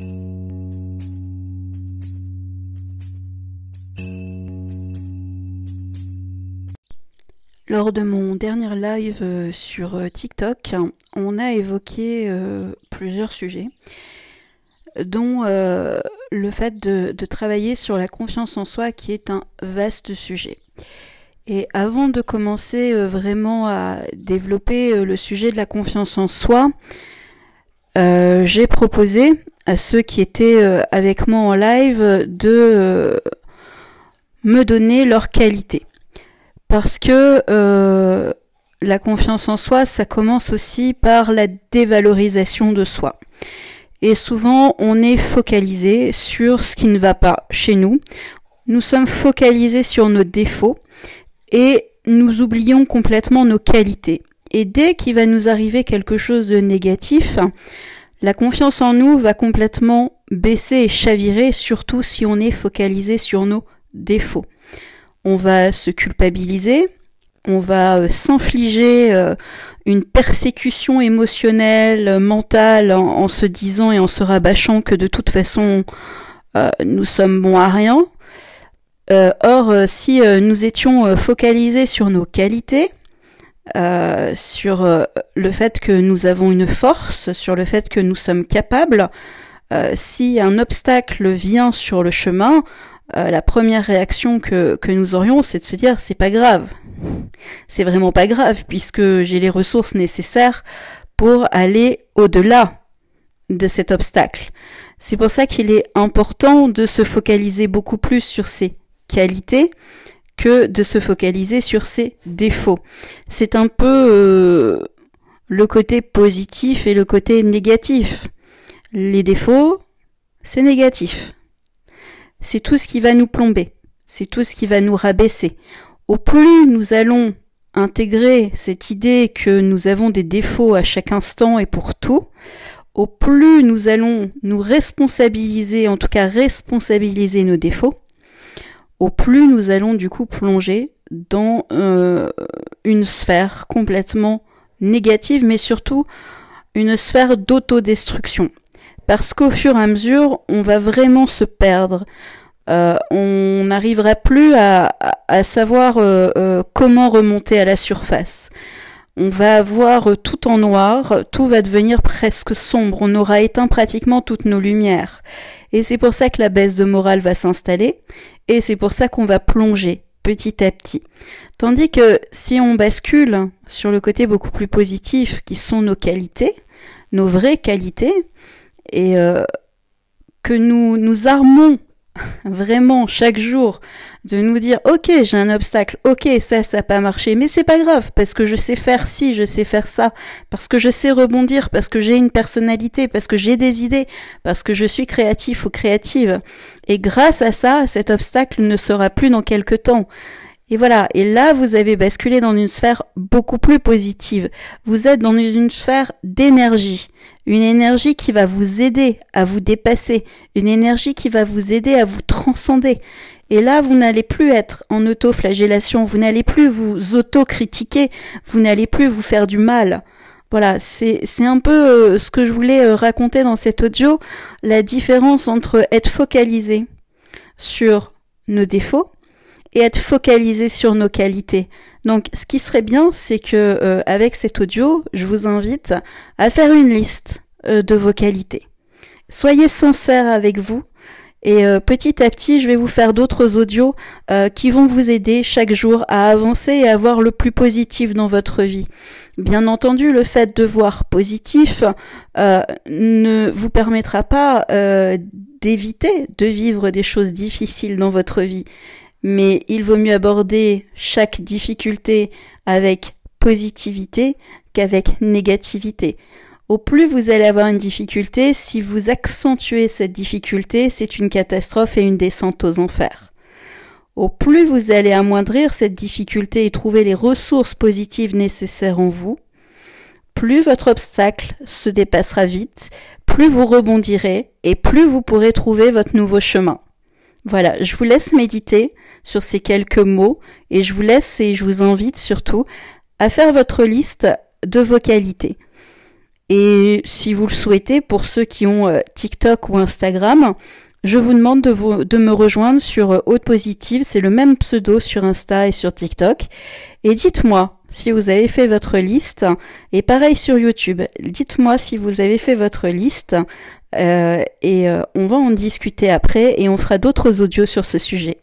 Lors de mon dernier live euh, sur euh, TikTok, on a évoqué euh, plusieurs sujets, dont le fait de, travailler sur la confiance en soi qui est un vaste sujet. Et avant de commencer vraiment à développer le sujet de la confiance en soi, j'ai proposé à ceux qui étaient avec moi en live de me donner leurs qualités parce que euh, la confiance en soi, ça commence aussi par la dévalorisation de soi. Et souvent, on est focalisé sur ce qui ne va pas chez nous. Nous sommes focalisés sur nos défauts et nous oublions complètement nos qualités. Et dès qu'il va nous arriver quelque chose de négatif, la confiance en nous va complètement baisser et chavirer, surtout si on est focalisé sur nos défauts on va se culpabiliser, on va euh, s'infliger euh, une persécution émotionnelle, euh, mentale, en, se disant et en se rabâchant que de toute façon nous sommes bons à rien. or, si nous étions focalisés sur nos qualités, sur le fait que nous avons une force, sur le fait que nous sommes capables, si un obstacle vient sur le chemin, euh, la première réaction que, que nous aurions, c'est de se dire c'est pas grave. C'est vraiment pas grave puisque j'ai les ressources nécessaires pour aller au-delà de cet obstacle. C'est pour ça qu'il est important de se focaliser beaucoup plus sur ses qualités que de se focaliser sur ses défauts. C'est un peu euh, le côté positif et le côté négatif. Les défauts, c'est négatif c'est tout ce qui va nous plomber, c'est tout ce qui va nous rabaisser. Au plus nous allons intégrer cette idée que nous avons des défauts à chaque instant et pour tout, au plus nous allons nous responsabiliser, en tout cas responsabiliser nos défauts, au plus nous allons du coup plonger dans euh, une sphère complètement négative, mais surtout une sphère d'autodestruction parce qu'au fur et à mesure, on va vraiment se perdre. Euh, on n'arrivera plus à, savoir euh, comment remonter à la surface. On va voir tout en noir, tout va devenir presque sombre, on aura éteint pratiquement toutes nos lumières. Et c'est pour ça que la baisse de morale va s'installer, et c'est pour ça qu'on va plonger petit à petit. Tandis que si on bascule sur le côté beaucoup plus positif, qui sont nos qualités, nos vraies qualités, et euh, que nous nous armons vraiment chaque jour de nous dire ok j'ai un obstacle ok ça ça n'a pas marché mais c'est pas grave parce que je sais faire ci je sais faire ça parce que je sais rebondir parce que j'ai une personnalité parce que j'ai des idées parce que je suis créatif ou créative. Et grâce à ça cet obstacle ne sera plus dans quelque temps et voilà, et là vous avez basculé dans une sphère beaucoup plus positive. Vous êtes dans une sphère d'énergie, une énergie qui va vous aider à vous dépasser, une énergie qui va vous aider à vous transcender. Et là, vous n'allez plus être en auto-flagellation, vous n'allez plus vous auto-critiquer, vous n'allez plus vous faire du mal. Voilà, c'est un peu euh, ce que je voulais euh, raconter dans cet audio, la différence entre être focalisé sur nos défauts et être focalisé sur nos qualités. Donc, ce qui serait bien, c'est que euh, avec cet audio, je vous invite à faire une liste euh, de vos qualités. Soyez sincère avec vous. Et euh, petit à petit, je vais vous faire d'autres audios qui vont vous aider chaque jour à avancer et à voir le plus positif dans votre vie. Bien entendu, le fait de voir positif ne vous permettra pas d'éviter de vivre des choses difficiles dans votre vie mais il vaut mieux aborder chaque difficulté avec positivité qu'avec négativité. Au plus vous allez avoir une difficulté, si vous accentuez cette difficulté, c'est une catastrophe et une descente aux enfers. Au plus vous allez amoindrir cette difficulté et trouver les ressources positives nécessaires en vous, plus votre obstacle se dépassera vite, plus vous rebondirez et plus vous pourrez trouver votre nouveau chemin. Voilà, je vous laisse méditer sur ces quelques mots et je vous laisse et je vous invite surtout à faire votre liste de vos qualités. Et si vous le souhaitez, pour ceux qui ont euh, TikTok ou Instagram, je vous demande de, vous, de me rejoindre sur euh, Haute Positive. C'est le même pseudo sur Insta et sur TikTok. Et dites-moi si vous avez fait votre liste. Et pareil sur YouTube. Dites-moi si vous avez fait votre liste. Euh, et on va en discuter après et on fera d'autres audios sur ce sujet.